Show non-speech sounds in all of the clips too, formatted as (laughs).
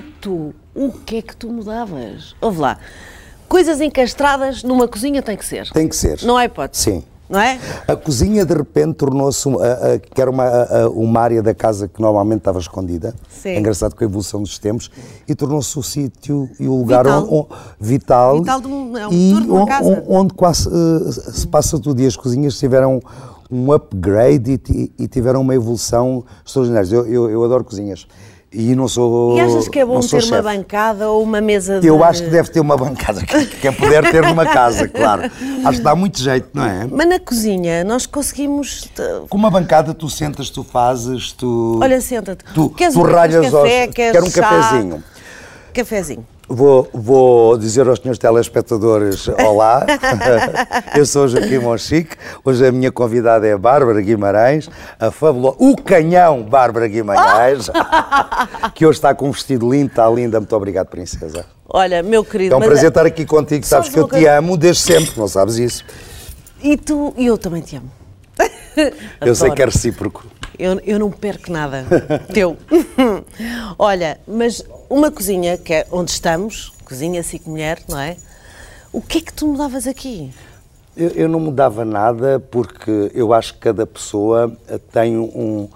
que é tu, o que é que tu mudavas? Ouve lá, coisas encastradas numa cozinha tem que ser. Tem que ser. Não há hipótese. Sim. Não é? A cozinha de repente tornou-se que era uma, a- uma área da casa que normalmente estava escondida. Sim. É engraçado com a evolução dos tempos e tornou-se o sítio e o lugar Vital. onde, onde- vital, Vital de um- é um e de on- casa. on- onde quase eh, se passa tudo e as cozinhas tiveram um upgrade e, e tiveram uma evolução extraordinária. Eu, eu, eu adoro cozinhas e não sou E achas que é bom ter uma bancada ou uma mesa de... Eu acho que deve ter uma bancada, que- quem puder ter numa casa, claro. Acho que dá muito jeito, não é? Mas na cozinha nós conseguimos... eh, Com uma bancada tu sentas, tu fazes, tu. Olha, senta-te. Tu, Queres tu um- ralhas café, aos. queres Quero um chá? cafezinho. Cafezinho. Vou, vou dizer aos senhores telespectadores olá. (laughs) Eu sou o Joaquim Monchique. Hoje a minha convidada é a Bárbara Guimarães, a fabulosa. O canhão Bárbara Guimarães, (laughs) que hoje está com um vestido lindo, está linda. Muito obrigado, princesa. Olha, meu querido... É um prazer estar aqui contigo. Sabes que eu te amo desde sempre, não sabes isso? E tu... E eu também te amo. Eu sei que é recíproco. Eu, eu não perco nada (laughs) teu. (laughs) Olha, mas uma cozinha que é onde estamos, cozinha Cico Mulher, não é? O que é que tu mudavas aqui? Eu, eu não mudava nada porque eu acho que cada pessoa tem um,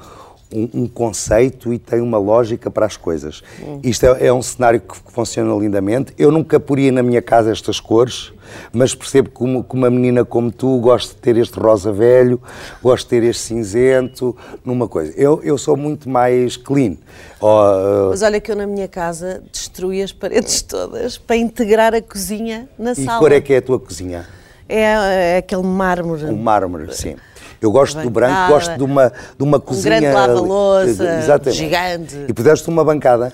um, um conceito e tem uma lógica para as coisas. Isto é, é um cenário que funciona lindamente. Eu nunca poria na minha casa estas cores, mas percebo que uma, que uma menina como tu gosta de ter este rosa velho, gosta de ter este cinzento, numa coisa. Eu, eu sou muito mais clean. Ó, Mas olha que eu na minha casa destruí as paredes (laughs) todas para integrar a cozinha na e que sala. cor é que é a tua cozinha? É, é aquele mármore. Um mármore, sim. Eu gosto do branco, Bancada, gosto de uma, de uma cozinha. grande lava-louça, Exatamente. gigante. E pudeste uma bancada.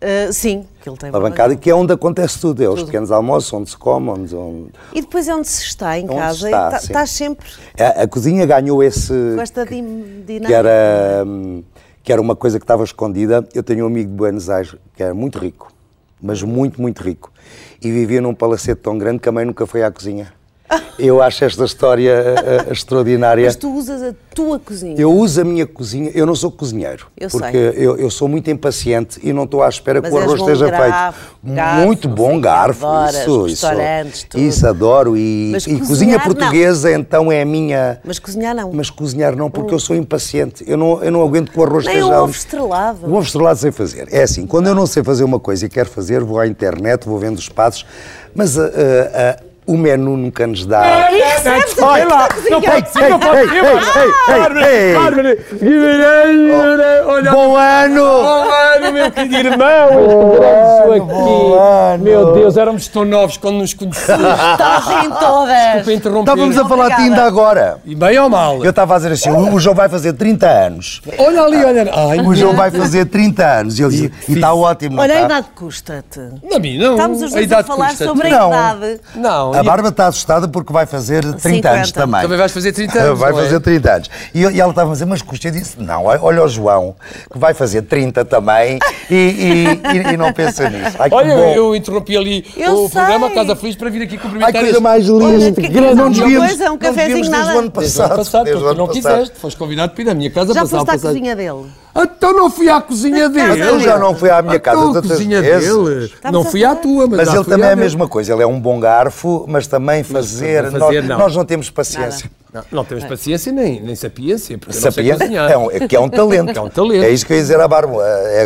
Ah, sim, que ele tem Uma bancada que é onde acontece tudo. É os pequenos almoços, onde se come, onde. onde... E depois é onde se está em Onde casa está, e tá- estás sempre A, a cozinha ganhou esse. com esta dinâmica. que era, hum, que era uma coisa que estava escondida. Eu tenho um amigo de Buenos Aires que era muito rico, mas muito, muito rico. E vivia num palacete tão grande que a mãe nunca foi à cozinha. Eu acho esta história eh, eh, extraordinária. Mas tu usas a tua cozinha. Eu uso a minha cozinha, eu não sou cozinheiro, Eu porque sei. Eu, eu sou muito impaciente e não estou à espera Mas que o arroz esteja garfo, feito. garfo, muito não bom garfo, adoras, isso, restaurantes, isso, tudo. isso adoro e, Mas e cozinhar, cozinha não. portuguesa então é a minha. Mas cozinhar não. Mas cozinhar não, porque eu sou impaciente. Eu não, eu não aguento que o arroz Nem esteja. um ovo estrelado. O ovo estrelado sei fazer. É assim, quando eu não sei fazer uma coisa e quero fazer, vou à internet, vou vendo os passos, mas ah, ah, ah, o menu nunca nos dá. E recebes a Olha lá, cozinha. não pode ser, não pode ser. Bárbara, ei, ei. Bárbara, Guimarães, olha. Bom ano! Bom ano, meu querido irmão! Este bom aqui. ano. Meu Deus, éramos tão novos quando nos conhecemos. Estás em todas. Para interromper. Estávamos a falar de ti ainda agora. E bem ou mal? Eu estava a dizer assim, o João vai fazer 30 anos. Olha ali, olha. Ai, O João vai fazer 30 anos. E ele está ótimo, não Olha, a está? idade custa-te. A mim não. Estamos os dois a, falar sobre a Não. idade. Não, A Bárbara está assustada porque vai fazer 30 anos 50. também. Também vais fazer 30 (laughs) anos, Vai não é? fazer 30 anos. E, e ela estava a dizer, mas custa? Eu disse, não, olha o João, que vai fazer 30 também e, e- e- e não pensa nisso. Ai, Olha, bom. eu, interrompi ali Eu o programa sei. Casa Feliz para vir aqui Ai, cumprimentar coisa este- mais Olha, linda. que- Grande, que- não devíamos, coisa, um não cafezinho, desde nada. o ano Desde o ano passado. passado, desde o porque ano não passado. quiseste, foste convidado para ir à minha casa Já foste à cozinha dele. Então não fui à cozinha dele. Eu já não fui à minha casa Então, a cozinha vezes. dele. Estamos Não fui à tua, mas, Mas ele também é a mesma coisa, ele é um bom garfo, mas também fazer, fazer, nós, não. nós não temos paciência. Não, não temos paciência nem, nem sapiência, porque eu não sei Sapiência cozinhar. é, um, é que é um talento. (laughs) É um talento. É isso que eu ia dizer à Bárbara.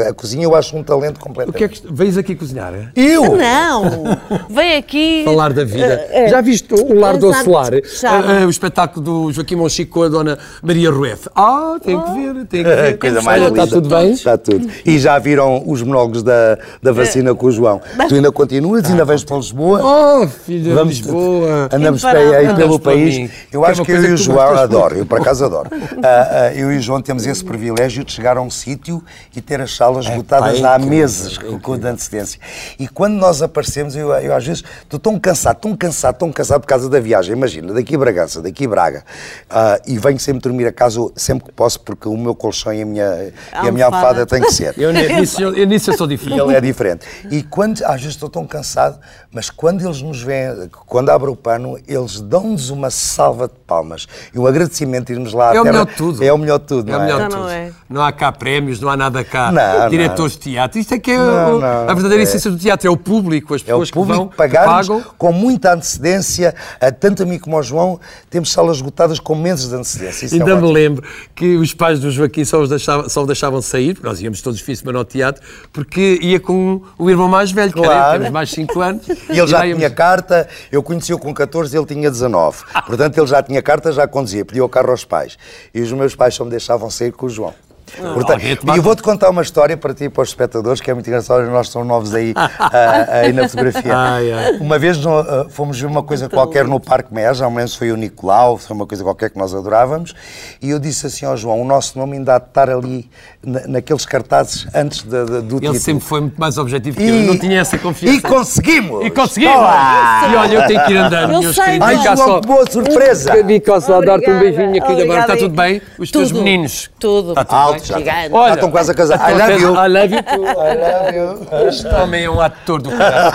A, a cozinha eu acho um talento completo. O que é que vens aqui cozinhar? é? Eu? Não! Vem aqui. Falar da vida. Eh, eh, Já viste o Lar do. Solar? Já. o espetáculo do Joaquim Monchico com a dona Maria Rueff. Ah, tem que ver, tem (laughs) que ver. Coisa mais Olha, linda. Está tudo bem? Está tudo. E já viram os monólogos da, da vacina com o João. Tu ainda continuas, ainda vais para Lisboa. Oh, filha Vamos- de Lisboa. Andamos para aí pelo país. mim. Eu Que é acho uma que eu e o João adoro, eu por acaso adoro. (laughs) Ah, ah, eu e o João temos esse privilégio de chegar a um sítio e ter as salas esgotadas pá, é há incrível, meses é com, de antecedência. E quando nós aparecemos, eu, eu às vezes estou tão cansado, tão cansado, tão cansado por causa da viagem. Imagina, daqui a Bragança, daqui a Braga. Ah, e venho sempre dormir a casa sempre que posso, porque o meu colchão e a minha, e a minha Almofada. almofada têm que ser. Eu, nisso, eu, eu nisso eu sou diferente. ele é diferente. E quando, às vezes estou tão cansado, mas quando eles nos veem, quando abre o pano, eles dão-nos uma salva de palmas. Palmas. E o agradecimento de irmos lá à É o melhor de tudo. É o melhor de tudo, É não o é? melhor de Então tudo. não é. Não há cá prémios, não há nada cá. Não, Diretores de teatro. Isto é que é Não, o- não. a verdadeira essência do teatro. É o público, as É o pessoas público que vão, que pagam. com muita antecedência, a tanto a mim como ao João, temos salas esgotadas com meses de antecedência. Isso é Ainda me ótimo. lembro que os pais do Joaquim só, os deixavam, só o deixavam sair, porque nós íamos todos os fins de semana ao teatro, porque ia com o irmão mais velho, que era Claro. eu, temos mais 5 anos. (laughs) E ele já íamos- tinha carta, eu conheci-o com 14, ele tinha 19. Portanto, ele já tinha carta, já conduzia, pedia o carro aos pais. E os meus pais só me deixavam sair com o João. Portanto, alguém te e eu vou-te contar uma história para ti e para os espectadores, que é muito engraçada, nós somos novos aí, (laughs) ah, aí na fotografia. Ai, ai. Uma vez ah, fomos ver uma coisa qualquer no Parque Mer, já me lembro se foi o Nicolau, foi uma coisa qualquer que nós adorávamos, e eu disse assim ao João, o nosso nome ainda há de estar ali na- naqueles cartazes antes da- da- do Ele título. sempre foi muito mais objetivo que eu. Eu não tinha essa confiança. E conseguimos! E conseguimos! Olá! E olha, eu tenho que ir andando, Eu meus sei, queridos. Ai, João, só. que boa surpresa! Vim cá só dar-te um beijinho aqui agora. Está tudo bem? Os teus Tudo. meninos? Tudo. Está tudo Já, Gigante. já Olha, estão quase a casar. I love you! I love you too. I love you! Este homem é um ator do caralho.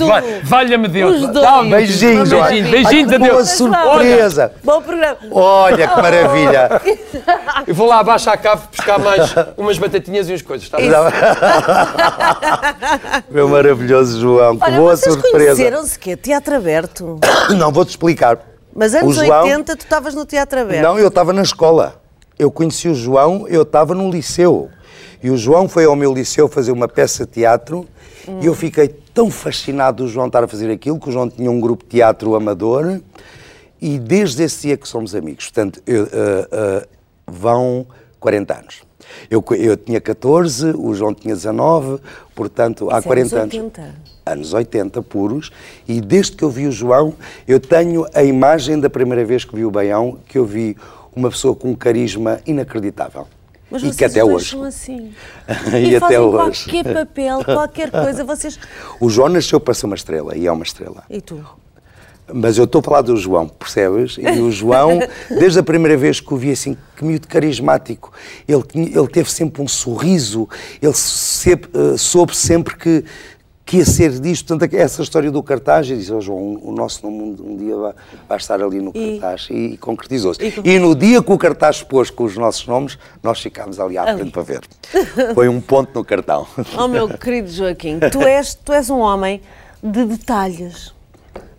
Oh? Vai- Valha-me Deus. Os dois. Dá Beijinhos, beijinho, olha. beijinho, beijinhos Ai, a que boa Deus. surpresa! Bom programa. Olha que maravilha! (laughs) Eu vou lá abaixo à cave buscar mais umas batatinhas e umas coisas. Está bem? (laughs) Meu maravilhoso João, que Olha, boa vocês surpresa! conheceram-se quê? Teatro aberto. (coughs) Não, vou-te explicar. Mas anos João- 80 tu estavas no Teatro aberto. Não, eu estava na escola. Eu conheci o João, eu estava no liceu. E o João foi ao meu liceu fazer uma peça de teatro e eu fiquei tão fascinado do João estar a fazer aquilo, que o João tinha um grupo de teatro amador e desde esse dia que somos amigos. Portanto, eu, ah, ah, vão 40 anos. Eu, eu tinha 14, o João tinha 19, portanto, há Isso é 40 anos anos. 80. Anos 80 puros, e desde que eu vi o João, eu tenho a imagem da primeira vez que vi o Baião, que eu vi uma pessoa com um carisma inacreditável. Mas e que até hoje. são assim. (laughs) E até fazem hoje. qualquer papel, qualquer coisa, vocês... O João nasceu para ser uma estrela, e é uma estrela. E tu? Mas eu estou a falar do João, percebes? E o João, (laughs) desde a primeira vez que o vi assim, que miúdo carismático, ele, ele teve sempre um sorriso, ele sempre, eh, soube sempre que, que ia ser disto. Portanto, essa história do cartaz, eu disse, oh, João, o nosso nome um, dia vai, vai estar ali no E- cartaz. E, concretizou-se. E E no dia que o cartaz pôs com os nossos nomes, nós ficámos ali à Ali. frente para ver. Foi um ponto no cartão. Oh, meu querido Joaquim, tu és, tu és um homem de detalhes.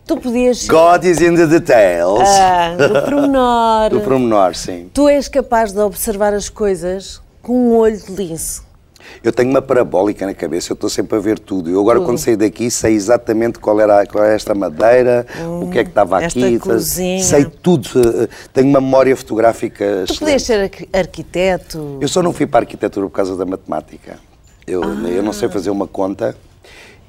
Tu podias... God is in the details. Ah, do pormenor. Do promenor, sim. Tu és capaz de observar as coisas com um olho de lince. Eu tenho uma parabólica na cabeça, eu estou sempre a ver tudo. Eu agora, quando saí daqui, sei exatamente qual era, qual era esta madeira, o que é que estava esta aqui. cozinha. Sei tudo. eh, Tenho uma memória fotográfica. Tu podias ser arqui- arquiteto. Eu só não fui para a arquitetura por causa da matemática. Eu, eu não sei fazer uma conta,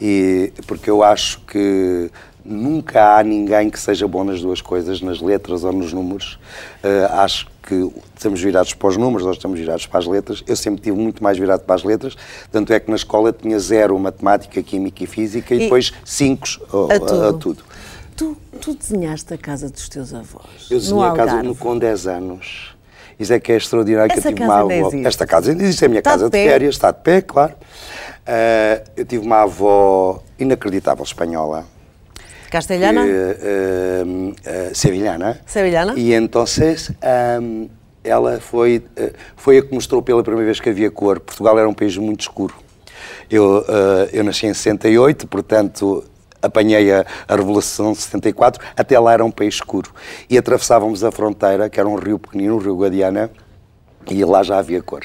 e, porque eu acho que nunca há ninguém que seja bom nas duas coisas, nas letras ou nos números. Eh, acho que estamos virados para os números, nós estamos virados para as letras. Eu sempre tive muito mais virado para as letras, tanto é que na escola tinha zero matemática, química e física e, E- depois cinco A tudo. a tudo. Tu, tu desenhaste a casa dos teus avós. Eu desenhei a casa no- com 10 anos. Isso é que é extraordinário. que Essa eu tive uma avó. Esta casa ainda existe, é a minha Está casa de de, férias, está de pé, claro. Ah, eu tive uma avó inacreditável espanhola. Castelhana? que, ah, ah, sevilhana. Sevilhana. E então ah, ela foi, foi a que mostrou pela primeira vez que havia cor. Portugal era um país muito escuro. Eu, eu nasci em 68, portanto apanhei a, a Revolução de 74, até lá era um país escuro. E atravessávamos a fronteira, que era um rio pequenino, o Rio Guadiana, e lá já havia cor.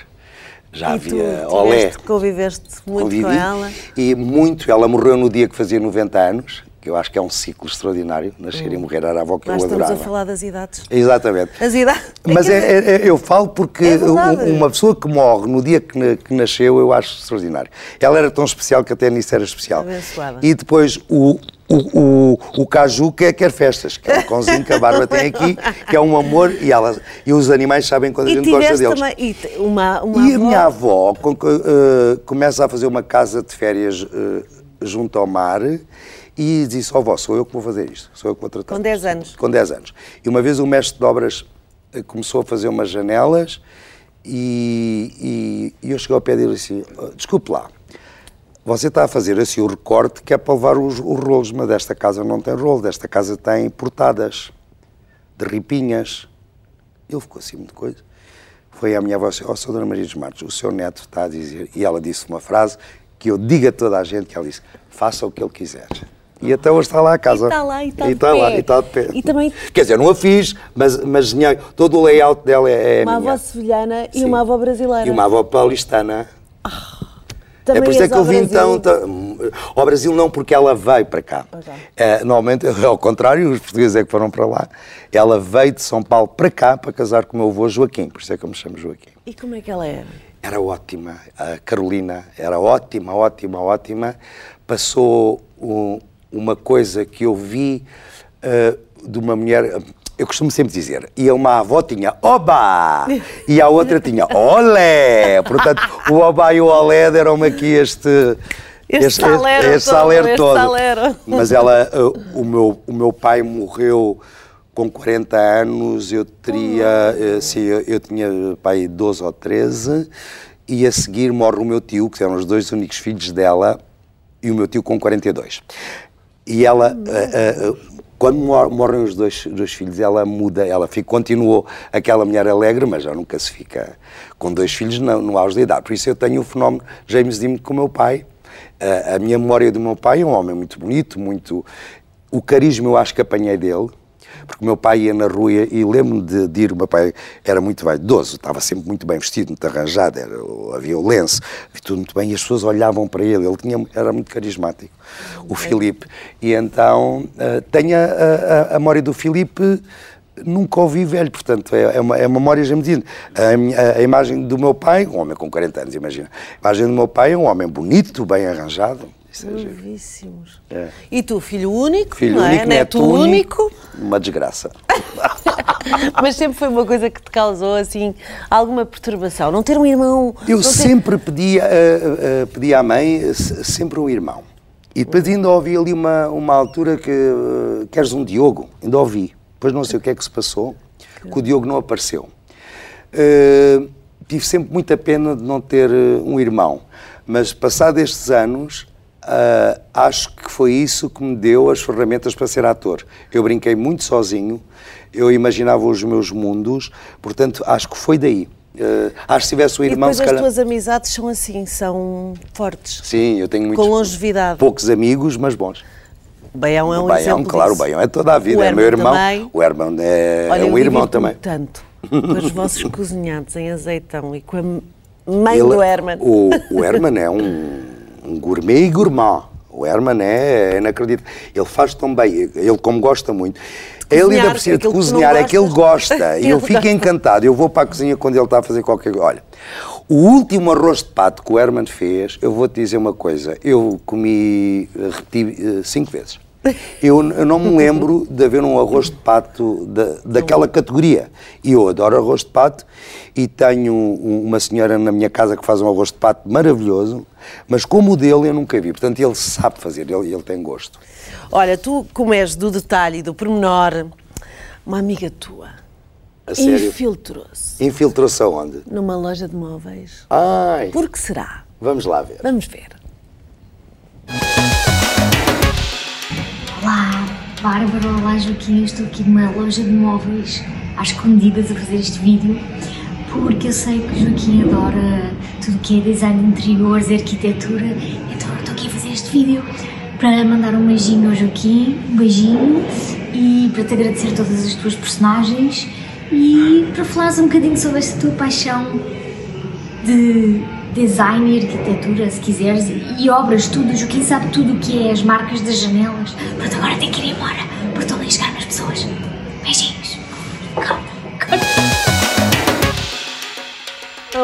Já e havia tu olé. conviveste muito Convivi. com ela. E muito. Ela morreu no dia que fazia 90 anos, que eu acho que é um ciclo extraordinário. Nascer e morrer era a avó que Hum. Nós eu estamos adorava. a falar das idades. Exatamente. As idades. Mas é- é- é- eu falo porque É um- uma pessoa que morre no dia que, que nasceu, eu acho extraordinário. Ela era tão especial que até nisso era especial. Abençoada. E depois o, o, o, o Caju quer, quer festas, que é um cãozinho que a Bárbara tem aqui, que é um amor, e, ela, e os animais sabem quando a E gente gosta deles. também e uma, uma E a avó- minha avó com- eh, começa a fazer uma casa de férias eh, junto ao mar e disse, ó vó, sou eu que vou fazer isto, sou eu que vou tratar Com 10 disto." anos. Com 10 anos. E uma vez o mestre de obras eh, começou a fazer umas janelas e, e- e eu cheguei ao pé dele e disse, "Oh, desculpe lá, você está a fazer assim o recorte que é para levar os, os rolos, mas desta casa não tem rolo, desta casa tem portadas. de ripinhas. Ele ficou assim muito coisa. Foi à minha avó, ó, oh, Sra. Dona Maria dos Matos, o seu neto está a dizer, e ela disse uma frase que eu digo a toda a gente, que ela disse, faça o que ele quiser. E até hoje está lá a casa. E está lá, e está, e está de lá, e está de pé. E também Quer dizer, não a fiz, mas, mas todo o layout dela é, é uma minha. avó sevilhana e uma avó brasileira. E uma avó paulistana. Também é por isso é que eu vim Brasil. tão, tão- Ao Brasil não, porque ela veio para cá. Ok. É, normalmente, (laughs) ao contrário, os portugueses é que foram para lá. Ela veio de São Paulo para cá para casar com o meu avô Joaquim, por isso é que eu me chamo Joaquim. E como é que ela era? Era ótima, a Carolina era ótima, ótima, ótima. Passou um- uma coisa que eu vi eh, de uma mulher. Eu costumo sempre dizer, e uma avó tinha oba e a outra tinha olé. Portanto, o oba e o olé deram-me aqui este. Este salero este todo, este todo. Mas ela, eh, o, meu, o meu pai morreu com 40 anos, eu teria, eh, sim, eu, eu tinha pai 12 ou 13, e a seguir morre o meu tio, que eram os dois únicos filhos dela, e o meu tio com 42. E ela, eh, eh, quando mor- morrem os dois, dois filhos, ela muda, ela fica, continuou aquela mulher alegre, mas já nunca se fica com dois filhos no, no auge da idade. Por isso eu tenho o fenómeno James Dean com o meu pai. Eh, a minha memória do meu pai é um homem muito bonito, muito... O carisma eu acho que apanhei dele, porque o meu pai ia na rua e lembro-me de, de ir, o meu pai era muito vaidoso, estava sempre muito bem vestido, muito arranjado, era, havia o lenço, havia tudo muito bem, e as pessoas olhavam para ele, ele tinha, era muito carismático, o Filipe. E então, eh, tenho a, a- a memória do Filipe, nunca ouvi velho, portanto, é, é uma, é uma memória genuína. A, minha- a imagem do meu pai, um homem com 40 anos, imagina, a imagem do meu pai é um homem bonito, bem arranjado, Novíssimos. É. E tu, filho único, Filho não é? único, Neto neto único, uma desgraça. (laughs) mas sempre foi uma coisa que te causou, assim, alguma perturbação. Não ter um irmão... Eu ter- sempre pedi, a- a- a- pedi à mãe eh, se- sempre um irmão. E depois ainda ouvi ali uma, uma altura que eh, queres um Diogo, ainda ouvi. Depois não sei o que é que se passou, que o Diogo não apareceu. Eh, tive sempre muita pena de não ter um irmão, mas passado estes anos, ah, acho que foi isso que me deu as ferramentas para ser ator. Eu brinquei muito sozinho, eu imaginava os meus mundos, portanto, acho que foi daí. Eh, acho que se tivesse E irmão, depois se as calhar... tuas amizades são assim, são fortes. Sim, eu tenho muitos. longevidade. Poucos amigos, mas bons. Baião é um o Baião, exemplo claro, disso. o Baião é toda a vida, O é meu irmão. também. O Herman é, Olha, é um irmão também. tanto com os vossos (laughs) cozinhados em azeitão e com a mãe Ele- do Herman. O, o Herman é um, um gourmet e gourmand. O Herman é, é inacreditável. Ele faz tão bem, ele como gosta muito. Ele cozinhar, ainda precisa de cozinhar, é que ele gosta. E Ele eu (laughs) fico encantado. Eu vou para a cozinha quando ele está a fazer qualquer coisa. Olha, o último arroz de pato que o Herman fez, eu vou-te dizer uma coisa. Eu comi, eh, repeti eh, cinco vezes. Eu, eu não me lembro de haver um arroz de pato da, daquela categoria. E eu adoro arroz de pato e tenho um- uma senhora na minha casa que faz um arroz de pato maravilhoso, mas como o dele eu nunca vi. Portanto, ele sabe fazer, ele, ele tem gosto. Olha, tu como és do detalhe e do pormenor, uma amiga tua infiltrou-se Infiltrou-se aonde? numa loja de móveis. Ai, Por que será? vamos lá ver. Vamos ver. Bárbara, olá Joaquim, estou aqui numa loja de móveis às escondidas a fazer este vídeo porque eu sei que o Joaquim adora tudo que é design de interiores arquitetura, então eu estou aqui a fazer este vídeo para mandar um beijinho ao Joaquim, um beijinho e para te agradecer todas as tuas personagens e para falares um bocadinho sobre esta tua paixão de design arquitetura, se quiseres, e obras, tudo. Joaquim sabe tudo o que é as marcas das janelas. Pronto, agora tem que ir embora,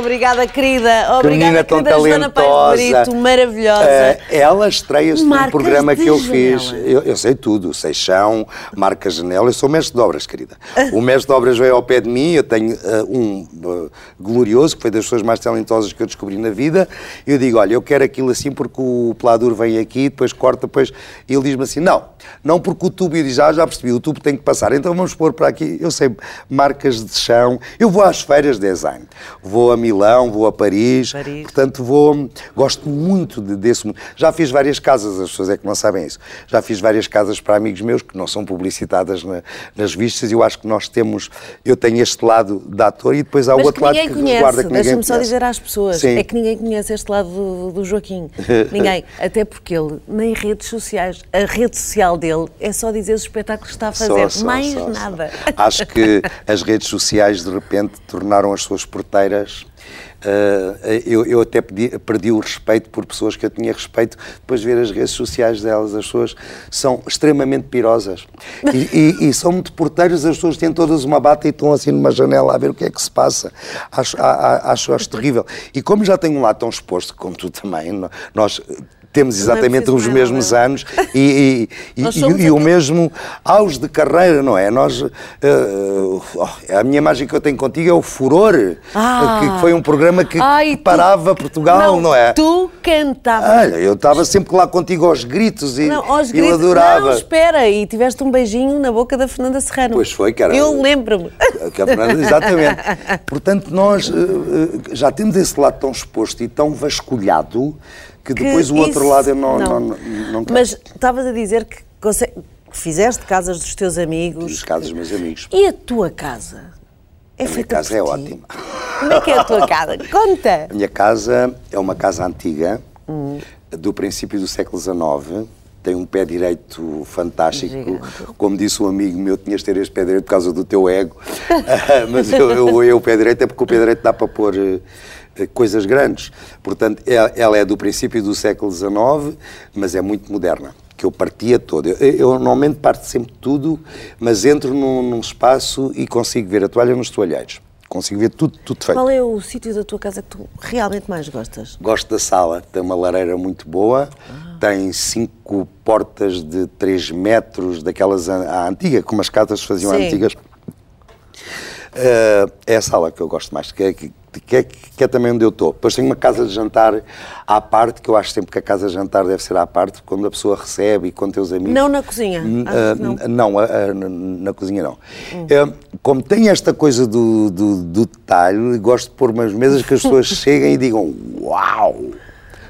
Obrigada, querida. Obrigada, tão querida Joana de Brito, maravilhosa. Eh, ela estreia-se num programa que eu fiz. janela. Eu, eu sei tudo, sei chão, marca janela. Eu sou mestre de obras, querida. O mestre de obras veio ao pé de mim. Eu tenho eh, um eh, glorioso, que foi das pessoas mais talentosas que eu descobri na vida. Eu digo: olha, eu quero aquilo assim porque o Pladur vem aqui, depois corta, depois. E ele diz-me assim: não, Não porque o tubo, e já, já percebi, o tubo tem que passar, então vamos pôr para aqui, eu sei, marcas de chão. Eu vou às feiras de design, vou a Milão, vou a Paris, Paris. portanto vou, gosto muito de, desse mundo. Já fiz várias casas, as pessoas é que não sabem isso, já fiz várias casas para amigos meus que não são publicitadas na- nas vistas e eu acho que nós temos, eu tenho este lado da ator e depois há o outro lado que conhece, resguarda que ninguém deixa-me só dizer às pessoas, Sim. é que ninguém conhece este lado do, do Joaquim. (laughs) ninguém. Até porque ele, nem redes sociais, a rede social dele é só dizer os espetáculos que está a fazer, Só, só, mais só. nada. Acho que as redes sociais de repente tornaram as suas porteiras. Eh, eu, eu até pedi- perdi o respeito por pessoas que eu tinha respeito depois de ver as redes sociais delas. As pessoas são extremamente pirosas e, e- e são muito porteiras. As pessoas têm todas uma bata e estão assim numa janela a ver o que é que se passa. Acho, a- a- acho, acho terrível. E como já tenho um lado tão exposto, como tu também, nós temos exatamente preciso os mesmos nada. anos e, e- e- (laughs) somos e o mesmo auge de carreira, não é? Nós, eh, oh, a minha imagem que eu tenho contigo é o Furor, Ah. que foi um programa que Ai, tu- parava Portugal, não, é? Tu cantavas. Olha, eu estava sempre lá contigo aos gritos e Não, aos eu gritos. adorava. Não, espera, e tiveste um beijinho na boca da Fernanda Serrano. Pois foi, cara. Eu lembro-me. (laughs) Exatamente. (laughs) Portanto, nós eh, eh, já temos esse lado tão exposto e tão vasculhado que depois o outro isso- lado eu não, não. não, não tenho. Mas estavas a dizer que conse- que fizeste casas dos teus amigos. Os casos dos meus amigos. E a tua casa? É A minha casa é ti? ótima. Como é que é a tua casa? (laughs) Conta! A minha casa é uma casa antiga, Hum. do princípio do século XIX. Tem um pé direito fantástico. Gigante. Como disse um amigo meu, tinhas de ter este pé direito por causa do teu ego. (laughs) Mas eu, eu, eu, o pé direito é porque o pé direito dá para pôr eh, coisas grandes. Portanto, é- ela é do princípio do século XIX, mas é muito moderna. Que eu partia todo. Eu, eu normalmente parto sempre tudo, mas entro num, num espaço e consigo ver a toalha nos toalheiros. Consigo ver tudo, tudo feito. Qual é o sítio da tua casa que tu realmente mais gostas? Gosto da sala, tem uma lareira muito boa, tem cinco portas de 3 metros, daquelas a antiga, como as casas faziam Sim. antigas. Eh, é a sala que eu gosto mais, que é, que, que é, que é também onde eu estou. Depois tenho uma casa de jantar à parte, que eu acho sempre que a casa de jantar deve ser à parte, quando a pessoa recebe e com teus amigos. Não na cozinha? Ah, não? não, ah, ah, na, cozinha não. Eh, como tem esta coisa do, do, do detalhe, gosto de pôr umas mesas que as pessoas (laughs) cheguem e digam uau!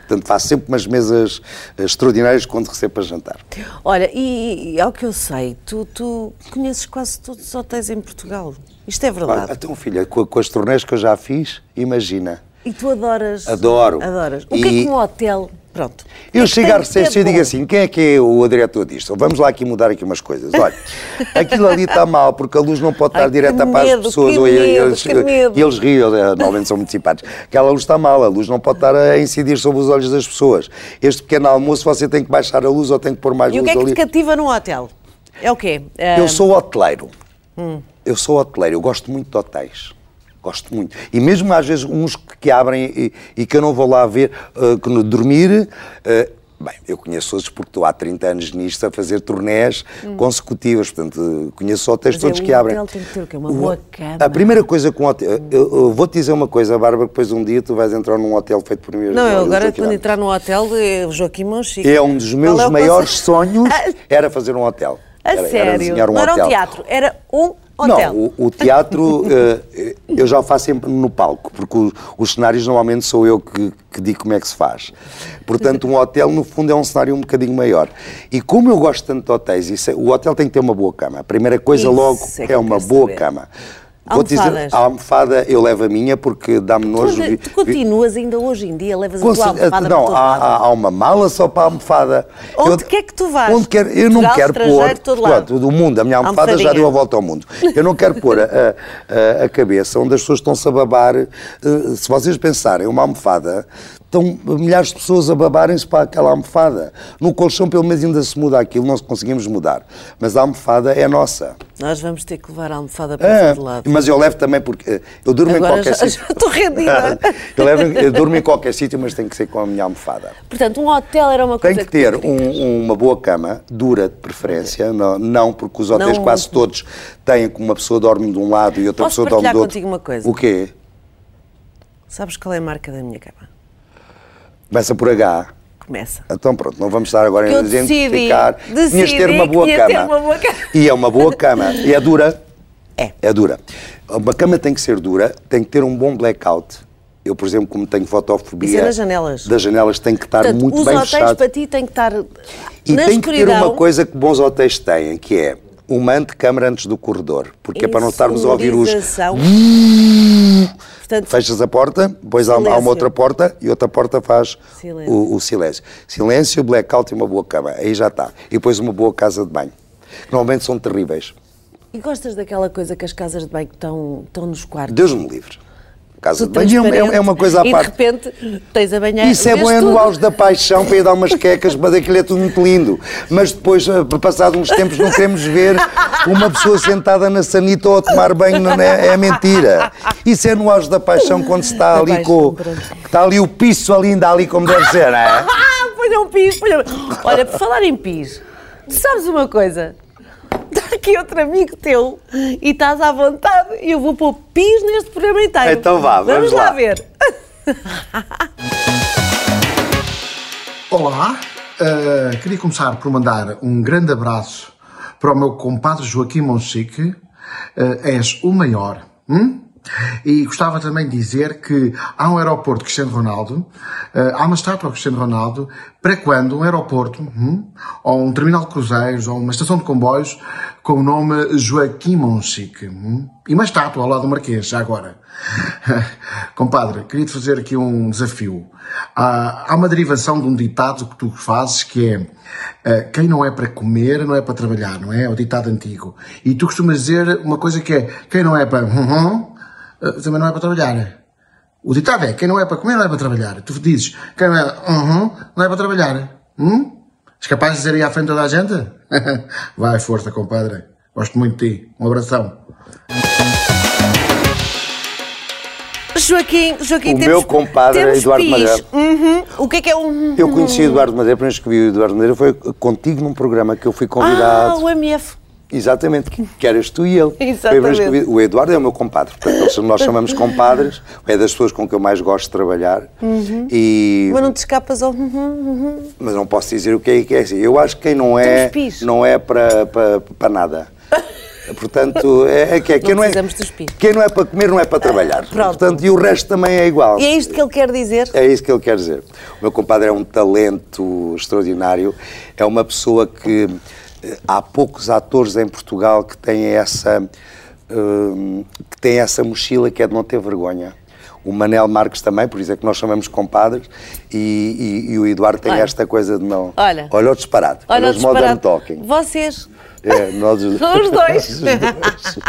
Portanto, faço sempre umas mesas eh, extraordinárias quando recebo para jantar. Olha, e, e ao que eu sei, tu, tu conheces quase todos os hotéis em Portugal. Isto é verdade. então, filha, com, com as turnês que eu já fiz, imagina. E tu adoras. Adoro. Adoras. O que é E- que um hotel. Pronto. Eu É chego à recepção e digo assim: quem é que é o diretor disto? Vamos lá aqui mudar aqui umas coisas. Olha, (laughs) aquilo ali está mal, porque a luz não pode estar Ai, direta para medo, as pessoas. e- medo, eles, que medo. e eles riam, eh, normalmente são muito simpáticos. Aquela luz está mal, a luz não pode estar a incidir sobre os olhos das pessoas. Este pequeno almoço você tem que baixar a luz ou tem que pôr mais E o luz que é que ali. te cativa num hotel? É o quê? Eu Ah, sou hoteleiro. Hum. Eu sou hoteleiro, eu gosto muito de hotéis. Gosto muito. E mesmo às vezes uns que, que abrem e, e que eu não vou lá ver, uh, que no dormir. uh, bem, eu conheço outros porque estou há 30 anos nisto a fazer turnés consecutivas, portanto, conheço hotéis Hum. Mas é, todos um que abrem. hotel tem que ter o quê? Uma O- boa cama. A primeira coisa com um hotel. Eu, eu vou-te dizer uma coisa, Bárbara, depois um dia tu vais entrar num hotel feito por mim. Não, eu agora quando entrar no hotel, eh, o Joaquim Monchique. é um dos meus é maiores sonhos (laughs) era fazer um hotel. A Era- era sério? desenhar um não era hotel. um teatro, era um hotel. Não, o, o teatro (laughs) eh, eu já o faço sempre no palco, porque o- os cenários normalmente sou eu que, que digo como é que se faz. Portanto, um hotel, no fundo, é um cenário um bocadinho maior. E como eu gosto tanto de hotéis, isso é- o hotel tem que ter uma boa cama. A primeira coisa, Isso logo, é é, uma boa saber. cama. Vou-te dizer, Almofadas. a almofada eu levo a minha porque dá-me Tu, nojo. tu vi- continuas ainda hoje em dia, levas a com tua almofada não, para todo há, há- uma mala só para a almofada. Onde quer que tu vás? Onde quer, eu não Portugal, quero pôr. todo lado. Do mundo. A minha almofada já deu a volta ao mundo. Eu não quero pôr a, a- a cabeça onde as pessoas estão-se a babar. Eh, Se vocês pensarem, uma almofada, estão milhares de pessoas a babarem-se para aquela almofada. No colchão, pelo menos, ainda se muda aquilo, não conseguimos mudar. Mas a almofada é nossa. Nós vamos ter que levar a almofada para É, todo lado. mas eu levo também porque eh, eu durmo Agora em qualquer já- sítio. já estou rendida. (laughs) eu, levo, eu durmo em qualquer sítio, mas tem que ser com a minha almofada. Portanto, um hotel era uma Tem coisa que ter tu- um- uma boa cama, dura de preferência, não, não porque os hotéis Não- quase todos têm que uma pessoa dorme de um lado e outra Posso pessoa dorme do outro. contigo uma coisa? O quê? Sabes qual é a marca da minha cama? Começa por H. Começa. Então pronto, não vamos estar agora eu a decidi, identificar. Tinhas de ter uma boa cama. ter uma boa cama. E é uma boa cama. E é dura? É. É dura. Uma cama tem que ser dura, tem que ter um bom blackout. Eu, por exemplo, como tenho fotofobia... Isso é das janelas. Das janelas tem que estar Portanto, muito os bem hotéis fechado. para ti têm que estar E na tem que ter uma coisa que bons hotéis têm, que é uma antecâmara antes do corredor. Porque é para não estarmos a ouvir os... Portanto, Fechas a porta, depois há, há uma outra porta e outra porta faz Silêncio. o, o silêncio. Silêncio, blackout e uma boa cama. Aí já está. E depois uma boa casa de banho. Normalmente são terríveis. E gostas daquela coisa que as casas de banho estão, estão nos quartos? Deus me livre. Casa de banho é- é, uma coisa à E parte. de repente tens a banheira. Isso é bom, é no auge da paixão para ir dar umas quecas, mas aquilo é tudo muito lindo. Mas depois, eh, passado uns tempos, não queremos ver uma pessoa sentada na sanita ou a tomar banho, não é, é mentira. Isso é no auge da paixão, quando se está Da ali paixão, com. pronto. Está ali o piso ali, ainda ali como deve ser, não é? Ah, (laughs) ponham pis, ponham... Olha, por falar em pis, tu sabes uma coisa? Aqui outro amigo teu e estás à vontade e eu vou pôr pis neste programa inteiro. Então vá, vamos lá. lá. ver. (laughs) Olá, eh, queria começar por mandar um grande abraço para o meu compadre Joaquim Monchique. Eh, és o maior. hum? E gostava também de dizer que há um aeroporto de Cristiano Ronaldo, eh, há uma estátua de Cristiano Ronaldo, para quando um aeroporto, hum? ou um terminal de cruzeiros, ou uma estação de comboios, com o nome Joaquim Monchique. hum? E uma estátua ao lado do Marquês, já agora. (laughs) Compadre, queria-te fazer aqui um desafio. Há, uma derivação de um ditado que tu fazes que é eh, quem não é para comer não é para trabalhar, não é? É o ditado antigo. E tu costumas dizer uma coisa que é quem não é para eh, também não é para trabalhar. O ditado é quem não é para comer não é para trabalhar. Tu dizes quem não é uhum, não é para trabalhar. Hum? És capaz de dizer aí à frente toda a gente? (laughs) Vai, força, compadre. Gosto muito de ti. Um abração. Joaquim, Joaquim, O temos, meu compadre é Eduardo pis. Madeira. Uhum. O que é que é um... Eu conheci o Eduardo Madeira, para que vi o Eduardo Madeira foi contigo num programa que eu fui Ah, convidado. o MF. Exatamente, que, eras tu e ele. (laughs) Exatamente. o Eduardo é o meu compadre, portanto, nós (laughs) chamamos compadres, é das pessoas com que eu mais gosto de trabalhar. E, Mas não te escapas ao... Uhum, uhum. mas não posso dizer o que é que é assim. Eu acho que quem não é, não é para, para, para nada. (laughs) Portanto, é, é que é, quem não é, dos pis. quem não é para comer não é para trabalhar. pronto. Portanto, e o resto também é igual. E é isto que ele quer dizer? É isso que ele quer dizer. O meu compadre é um talento extraordinário, é uma pessoa que há poucos atores em Portugal que têm essa hum, que têm essa mochila que é de não ter vergonha. O Manel Marques também, por isso é que nós chamamos compadres, e, e- e o Eduardo tem Olha. esta coisa de não. Olha. olha o disparate, olha, Olha, os modern talking. Vocês. É, nós os, dois. (laughs) os dois.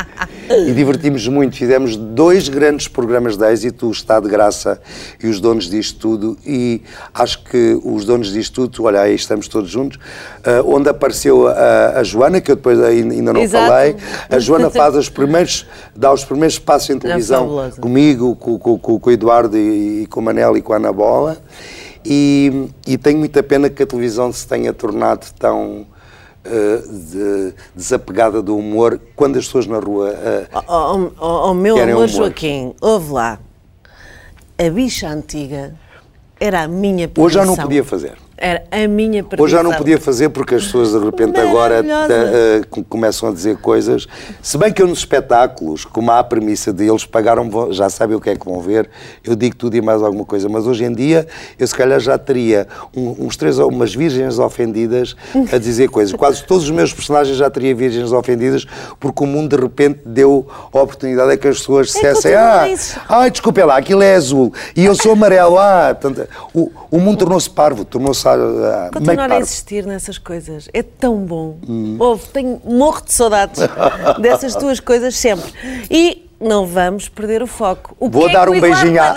E divertimos muito. Fizemos dois grandes programas de êxito, o Estado de Graça e os Donos disto Tudo. E acho que os Donos disto Tudo, olha, aí estamos todos juntos, ah, onde apareceu a, a Joana, que eu depois ainda não Exato. falei. A Joana (laughs) faz os primeiros, dá os primeiros passos em televisão fabulosa. comigo, com, com- com- o Eduardo e, e com o Manel e com a Ana Bola. E, e tenho muita pena que a televisão se tenha tornado tão de- desapegada do humor quando as pessoas na rua. eh, Oh, oh, oh, meu amor humor. Joaquim, ouve lá. A bicha antiga era a minha perdição. hoje já não podia fazer. Era a minha perdição. Hoje já não podia fazer porque as pessoas de repente agora eh, eh, com- começam a dizer coisas. Se bem que eu nos espetáculos, como há a premissa de eles pagaram, já sabem o que é que vão ver, eu digo tudo e mais alguma coisa. Mas hoje em dia eu se calhar já teria uns três ou umas virgens ofendidas a dizer coisas. Quase todos os meus personagens já teria virgens ofendidas porque o mundo de repente deu a oportunidade a que as pessoas dissessem continua ah, isso." ai, desculpe lá, aquilo é azul e eu sou amarelo. Ah, portanto, o, o mundo tornou-se parvo, tornou-se ah, meio Continuar a insistir nessas coisas é tão bom. Hum. Ouve, tenho morro de saudades (laughs) dessas tuas coisas sempre. E não vamos perder o foco. O Vou é dar o um beijinho à,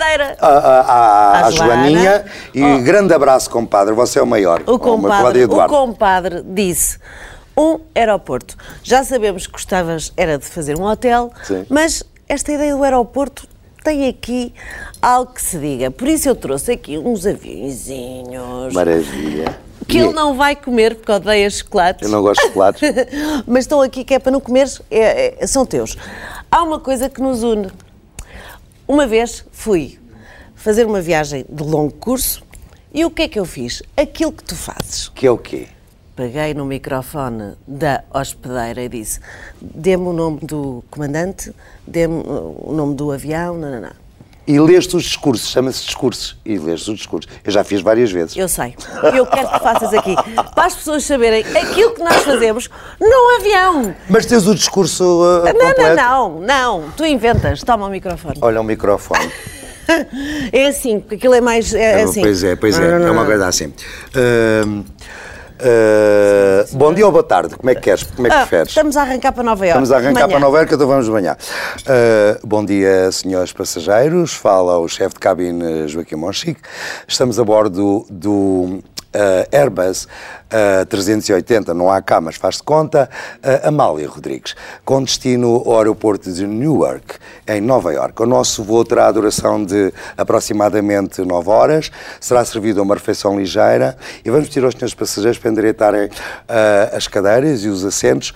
à. Joaninha e Oh. grande abraço, compadre. Você é o maior. O Oh, compadre, o Eduardo. compadre disse um aeroporto. Já sabemos que gostavas era de fazer um hotel, Sim. mas esta ideia do aeroporto tem aqui algo que se diga. Por isso eu trouxe aqui uns aviãozinhos Maravilha. que E ele não vai comer porque odeia chocolates. Eu não gosto de chocolates. (laughs) mas estão aqui que é para não comeres, é- é- são teus. Há uma coisa que nos une. Uma vez fui fazer uma viagem de longo curso E o que é que eu fiz? Aquilo que tu fazes. Que é o quê? Peguei no microfone da hospedeira e disse: dê-me o nome do comandante, dê-me o nome do avião, não, não, não. E leste os discursos, chama-se discursos. E leste os discursos. Eu já fiz várias vezes. Eu sei. Eu quero que faças aqui. Para as pessoas saberem aquilo que nós fazemos no avião. Mas tens o discurso uh, Não, completo? não, não, não. Tu inventas. Toma o microfone. Olha o microfone. (laughs) É assim, porque aquilo é mais. É, assim. Pois é, pois é. É uma coisa assim. Ahm, ah, bom dia ou boa tarde? Como é que queres? Como é que Ah, preferes? estamos a arrancar para Nova Iorque. Estamos a arrancar Manhã. para Nova Iorque, então vamos banhar. Uh, bom dia, senhores passageiros. Fala o chefe de cabine Joaquim Monchique. Estamos a bordo do uh, Airbus uh, 380, não há cá, mas faz-se conta, uh, Amália Rodrigues, com destino ao aeroporto de Newark, em Nova Iorque. O nosso voo terá a duração de aproximadamente 9 horas, será servido uma refeição ligeira e vamos pedir aos senhores passageiros para endireitarem uh, as cadeiras e os assentos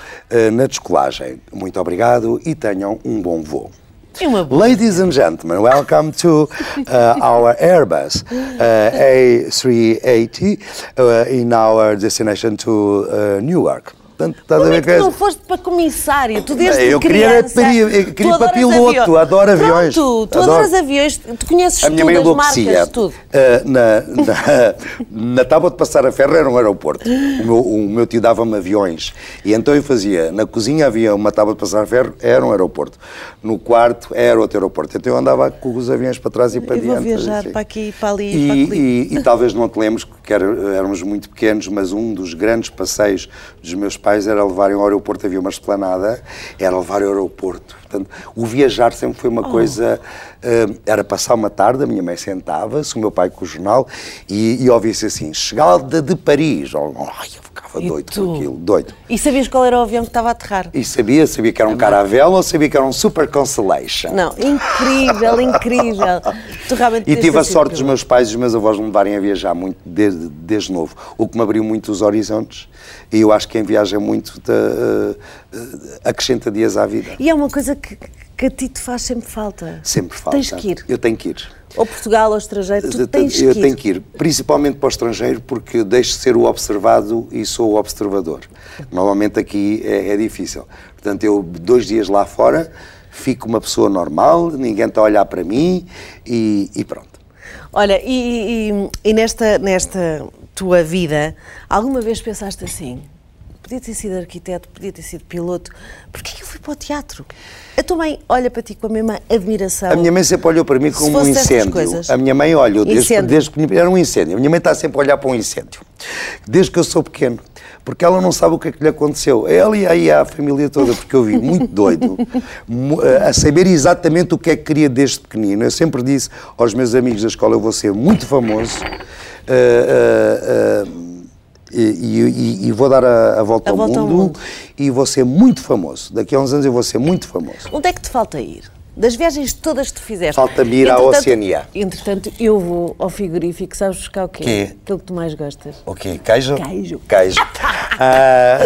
na descolagem. Muito obrigado e tenham um bom voo. Ladies and gentlemen, welcome to uh, (laughs) our Airbus uh, A380 uh, in our destination to uh, Newark. Portanto, estás a Como é ver que que tu não foste para comissário? Tu desde Eu queria- criança... eu queria para piloto, aviões. adoro aviões. Pronto, tu Adoro. adoras aviões, tu conheces A minha tudo, mãe marcas, tudo. Uh, na, na, (laughs) na tábua de passar a ferro era um aeroporto. O meu, o meu tio dava-me aviões. E então eu fazia, na cozinha havia uma tábua de passar a ferro, era um aeroporto. No quarto era outro aeroporto. Então eu andava com os aviões para trás e para Eu vou diante. viajar assim. para aqui, para ali, E, para ali. e- e talvez não te lembres, porque éramos muito pequenos, mas um dos grandes passeios dos meus pais era levarem ao aeroporto, havia uma esplanada, era levar ao aeroporto. Portanto, o viajar sempre foi Oh. uma coisa. Eh, era passar uma tarde, a minha mãe sentava-se, o meu pai com o jornal, e, e ouvia-se assim: chegada de Paris. Ai, eu ficava E doido tu? com aquilo, doido. E sabias qual era o avião que estava a aterrar? E sabia, sabia que era um caravela ou sabia que era um Super Constellation. Não, incrível, incrível. (laughs) Tu realmente E tive a sorte dos meus pais e dos meus avós me levarem a viajar muito desde, desde novo, o que me abriu muito os horizontes. E eu acho que quem viaja muito te, eh, eh, acrescenta dias à vida. E é uma coisa que, que a ti te faz sempre falta. Sempre falta. Tens que ir. Eu tenho que ir. Ou Portugal ou estrangeiro, tu Eu- tens que eu ir. tenho que ir, principalmente para o estrangeiro, porque deixo de ser o observado e sou o observador. Normalmente aqui é, é difícil. Portanto, eu dois dias lá fora fico uma pessoa normal, ninguém está a olhar para mim e, e pronto. Olha, e, e- e nesta, nesta tua vida, alguma vez pensaste assim? Podia ter sido arquiteto, podia ter sido piloto, porquê que eu fui para o teatro? A tua mãe olha para ti com a mesma admiração. A minha mãe sempre olhou para mim como um incêndio. A minha mãe olhou desde, desde que era um incêndio. A minha mãe está sempre a olhar para um incêndio. Desde que eu sou pequeno. Porque ela não sabe o que é que lhe aconteceu. Ela e aí a família toda, porque eu vi muito (laughs) doido, mu- a saber exatamente o que é que queria desde pequenino. Eu sempre disse aos meus amigos da escola: eu vou ser muito famoso. ah, ah, ah, e, e- e vou dar a, a volta, A ao, volta ao mundo, mundo. e vou ser muito famoso. Daqui a uns anos eu vou ser muito famoso. Onde é que te falta ir? Das viagens todas que tu fizeste. Falta-me ir à Oceania. Entretanto, eu vou ao frigorífico, sabes buscar o quê? Quê? Aquilo que tu mais gostas. O quê? Queijo? Queijo. Queijo. (laughs) Ah,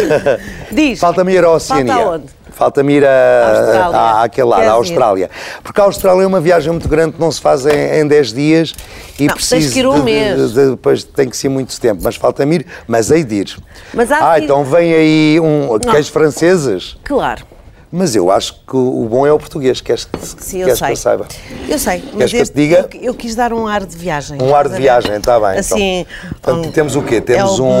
Diz. Falta-me ir à Oceania. Falta aonde? Falta-me ir a, Austrália. a, àquele lado, à? Austrália. Porque a Austrália é uma viagem muito grande que não se faz em, em 10 dias e Não, tens preciso que ir um de- de- mês. de- depois tem que ser muito tempo, mas falta-me ir, mas hei de ir. Mas ah, de ir. então vem aí um queijos franceses. Claro. Mas eu acho que o bom é o português, queres, que- Sim, eu queres sei. que eu saiba? Eu sei, Queres mas que eu este- diga? eu, eu quis dar um ar de viagem. Um ar de viagem, está bem. Assim. então. Portanto, um- temos o quê? Temos é um,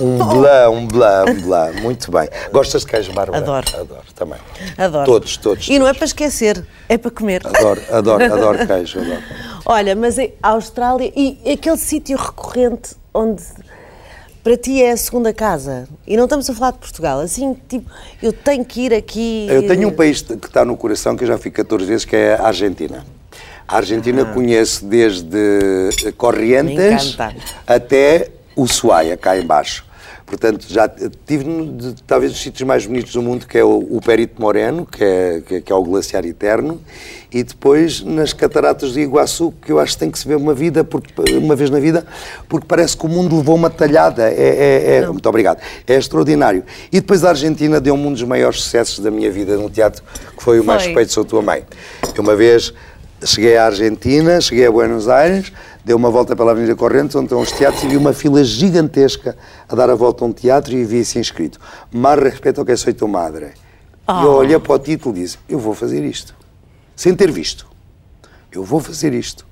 um (laughs) blá, um blá, um blá. Muito bem. Gostas de queijo, Bárbara? Adoro. Adoro, também. Adoro. Todos, todos. E não é para esquecer, é para comer. Adoro, adoro, (laughs) adoro queijo, adoro. Olha, mas a Austrália e aquele sítio recorrente onde para ti é a segunda casa. E não estamos a falar de Portugal. Assim, tipo, eu tenho que ir aqui. Eu tenho um país que está no coração que eu já fui 14 vezes, que é a Argentina. A Argentina conheço desde Me Corrientes até Ushuaia, cá embaixo. Portanto, já tive talvez os sítios mais bonitos do mundo, que é o, o Perito Moreno, que é, que, é- que é o glaciar eterno, e depois nas cataratas de Iguaçu, que eu acho que tem que se ver uma, vida, porque, uma vez na vida, porque parece que o mundo levou uma talhada. É, é- é- muito obrigado. É extraordinário. E depois a Argentina deu um dos maiores sucessos da minha vida no teatro, que foi o Mais. Respeito Sou Tua Mãe. Eu uma vez cheguei à Argentina, cheguei a Buenos Aires, dei uma volta pela Avenida Correntes, onde estão os teatros, e vi uma fila gigantesca a dar a volta a um teatro e vi assim escrito: Mar respeito ao que soy tu madre. E eu olhei para o título e disse: Eu vou fazer isto. Sem ter visto. Eu vou fazer isto.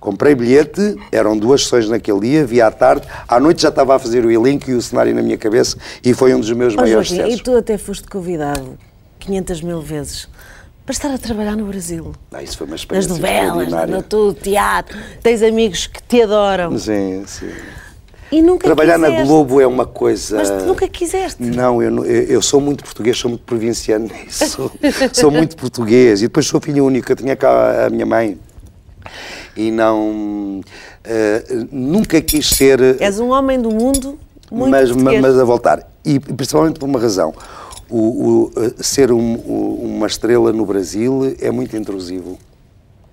Comprei bilhete, eram duas sessões naquele dia, vi à tarde, à noite já estava a fazer o elenco e o cenário na minha cabeça e foi um dos meus Ó, maiores Joaquim, e sucessos. tu até foste convidado 500 mil vezes para estar a trabalhar no Brasil. Ah, isso foi uma Nas experiência novelas, extraordinária. no teu teatro, tens amigos que te adoram. Sim, sim. Trabalhar na quiseste. Globo é uma coisa. Mas tu nunca quiseste. Não, eu, eu, sou muito português, sou muito provinciano (laughs) nisso. Sou, muito português. E depois sou filho único, eu tinha cá a minha mãe. E não. eh, nunca quis ser. És um homem do mundo muito mas, português. mas a voltar. E principalmente por uma razão. O, o, eh, ser um- o- uma estrela no Brasil é muito intrusivo.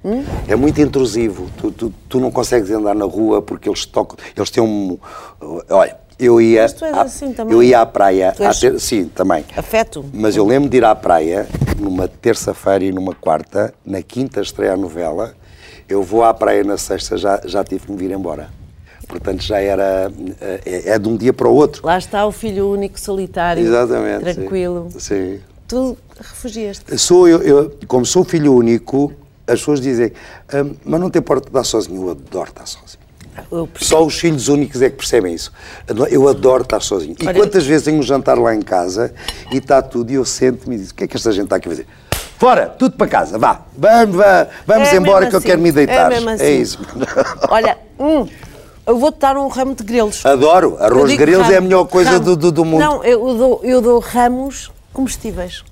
Hum? É muito intrusivo. Tu, tu, tu não consegues andar na rua porque eles tocam. Eles têm um. Olha, eu ia. Mas tu és à- assim também. Eu ia à praia. És- ter- sim, também. Afeto. Mas eu lembro de ir à praia numa terça-feira e numa quarta, na quinta estreia a novela. Eu vou à praia na sexta, já, já tive que me vir embora. Portanto, já era. É, é de um dia para o outro. Lá está o filho único, solitário, Exatamente. sim. tranquilo. Sim. Tu refugiaste. Sou eu, eu- como sou filho único, as pessoas dizem, "Ah, mas não te importa estar sozinho. Eu adoro estar sozinho. Eu. Só os filhos únicos é que percebem isso. Eu adoro estar sozinho. E Olha- quantas vezes tenho um jantar lá em casa e está tudo e eu sento-me e digo, o que é que esta gente está aqui a fazer? Fora, tudo para casa, vá, vamos, vá, vamos É embora que eu assim, quero me deitar. É, assim. É isso. (laughs) Olha, hum, eu vou-te dar um ramo de grelos. Adoro. Eu Arroz de grelos é a ramo, melhor coisa ramo. do, do, do mundo. Não, eu dou, eu dou ramos comestíveis.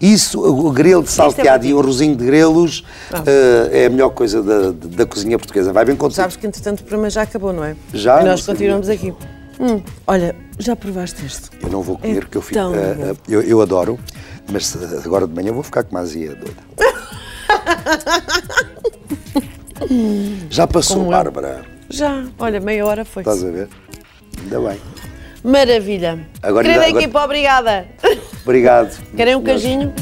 Isso, o grelo de é salteado para e o arrozinho de grelos eh, é a melhor coisa da, da cozinha portuguesa. Vai bem contigo. Sabes que entretanto o programa já acabou, não é? Já, E nós continuamos aqui. Hum, olha, já provaste este? Eu não vou comer É porque eu fico. bom. eh, eu, eu adoro, mas agora de manhã vou ficar com uma azia doida. (laughs) Já passou, Como eu. Bárbara. Já, olha, meia hora foi. Estás a ver? Ainda bem. Maravilha. Agora Querida agora- equipa, obrigada. Obrigado. Querem um cajinho?